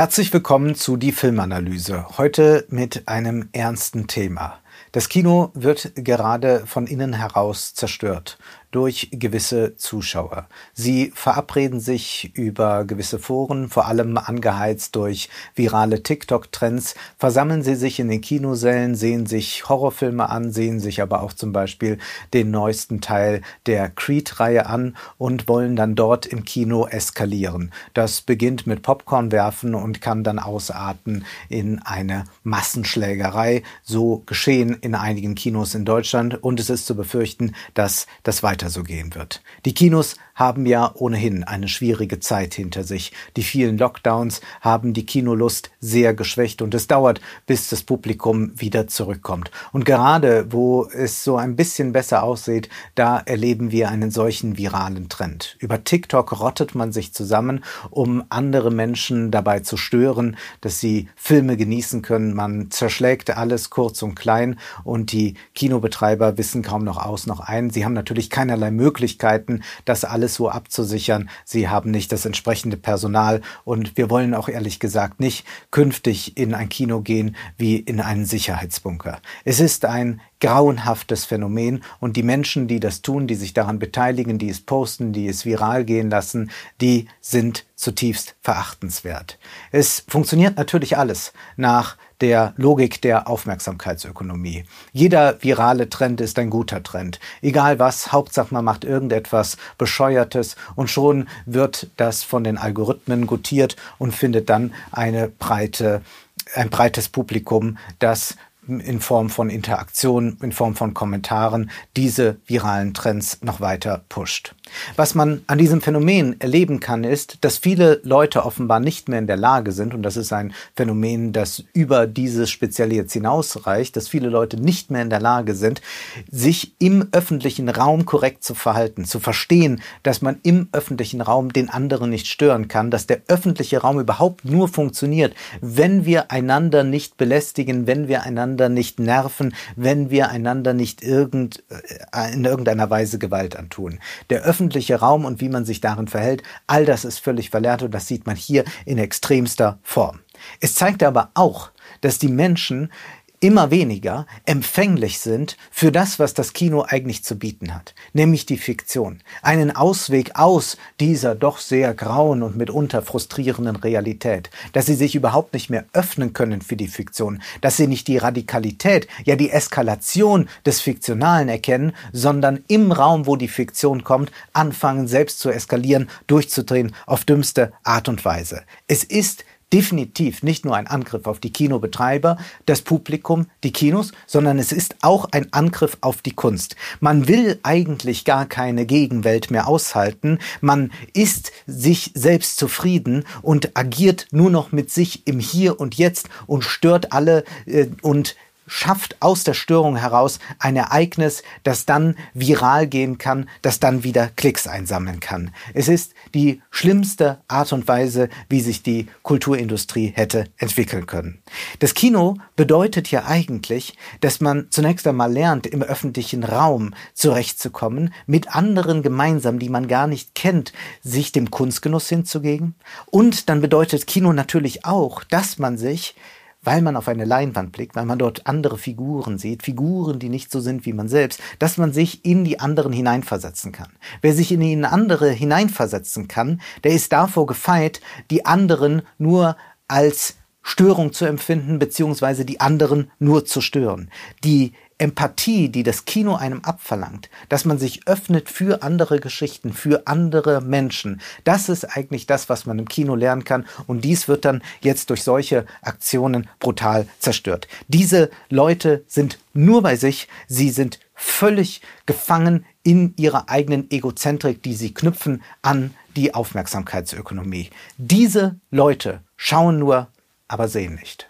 Herzlich willkommen zu die Filmanalyse. Heute mit einem ernsten Thema. Das Kino wird gerade von innen heraus zerstört durch gewisse Zuschauer. Sie verabreden sich über gewisse Foren, vor allem angeheizt durch virale TikTok-Trends, versammeln sie sich in den Kinosälen, sehen sich Horrorfilme an, sehen sich aber auch zum Beispiel den neuesten Teil der Creed-Reihe an und wollen dann dort im Kino eskalieren. Das beginnt mit Popcorn werfen und kann dann ausarten in eine Massenschlägerei. So geschehen in einigen Kinos in Deutschland und es ist zu befürchten, dass das weiter weiter so gehen wird. Die Kinos haben ja ohnehin eine schwierige Zeit hinter sich. Die vielen Lockdowns haben die Kinolust sehr geschwächt und es dauert, bis das Publikum wieder zurückkommt. Und gerade wo es so ein bisschen besser aussieht, da erleben wir einen solchen viralen Trend. Über TikTok rottet man sich zusammen, um andere Menschen dabei zu stören, dass sie Filme genießen können. Man zerschlägt alles kurz und klein und die Kinobetreiber wissen kaum noch aus noch ein. Sie haben natürlich keinerlei Möglichkeiten, das alles so abzusichern. Sie haben nicht das entsprechende Personal und wir wollen auch ehrlich gesagt nicht künftig in ein Kino gehen wie in einen Sicherheitsbunker. Es ist ein grauenhaftes Phänomen und die Menschen, die das tun, die sich daran beteiligen, die es posten, die es viral gehen lassen, die sind zutiefst verachtenswert. Es funktioniert natürlich alles nach der Logik der Aufmerksamkeitsökonomie. Jeder virale Trend ist ein guter Trend. Egal was, Hauptsache man macht irgendetwas Bescheuertes und schon wird das von den Algorithmen gutiert und findet dann eine breite ein breites Publikum, das in Form von Interaktion, in Form von Kommentaren diese viralen Trends noch weiter pusht. Was man an diesem Phänomen erleben kann, ist, dass viele Leute offenbar nicht mehr in der Lage sind, und das ist ein Phänomen, das über dieses Spezielle jetzt hinausreicht, dass viele Leute nicht mehr in der Lage sind, sich im öffentlichen Raum korrekt zu verhalten, zu verstehen, dass man im öffentlichen Raum den anderen nicht stören kann, dass der öffentliche Raum überhaupt nur funktioniert, wenn wir einander nicht belästigen, wenn wir einander einander nicht nerven, wenn wir einander nicht irgend, äh, in irgendeiner Weise Gewalt antun. Der öffentliche Raum und wie man sich darin verhält, all das ist völlig verlernt und das sieht man hier in extremster Form. Es zeigt aber auch, dass die Menschen immer weniger empfänglich sind für das, was das Kino eigentlich zu bieten hat, nämlich die Fiktion. Einen Ausweg aus dieser doch sehr grauen und mitunter frustrierenden Realität, dass sie sich überhaupt nicht mehr öffnen können für die Fiktion, dass sie nicht die Radikalität, ja die Eskalation des Fiktionalen erkennen, sondern im Raum, wo die Fiktion kommt, anfangen selbst zu eskalieren, durchzudrehen auf dümmste Art und Weise. Es ist definitiv nicht nur ein Angriff auf die Kinobetreiber, das Publikum, die Kinos, sondern es ist auch ein Angriff auf die Kunst. Man will eigentlich gar keine Gegenwelt mehr aushalten. Man ist sich selbst zufrieden und agiert nur noch mit sich im Hier und Jetzt und stört alle äh, und schafft aus der Störung heraus ein Ereignis, das dann viral gehen kann, das dann wieder Klicks einsammeln kann. Es ist die schlimmste Art und Weise, wie sich die Kulturindustrie hätte entwickeln können. Das Kino bedeutet ja eigentlich, dass man zunächst einmal lernt, im öffentlichen Raum zurechtzukommen, mit anderen gemeinsam, die man gar nicht kennt, sich dem Kunstgenuss hinzugeben. Und dann bedeutet Kino natürlich auch, dass man sich weil man auf eine Leinwand blickt, weil man dort andere Figuren sieht, Figuren, die nicht so sind wie man selbst, dass man sich in die anderen hineinversetzen kann. Wer sich in die andere hineinversetzen kann, der ist davor gefeit, die anderen nur als Störung zu empfinden, beziehungsweise die anderen nur zu stören. Die Empathie, die das Kino einem abverlangt, dass man sich öffnet für andere Geschichten, für andere Menschen. Das ist eigentlich das, was man im Kino lernen kann. Und dies wird dann jetzt durch solche Aktionen brutal zerstört. Diese Leute sind nur bei sich. Sie sind völlig gefangen in ihrer eigenen Egozentrik, die sie knüpfen an die Aufmerksamkeitsökonomie. Diese Leute schauen nur, aber sehen nicht.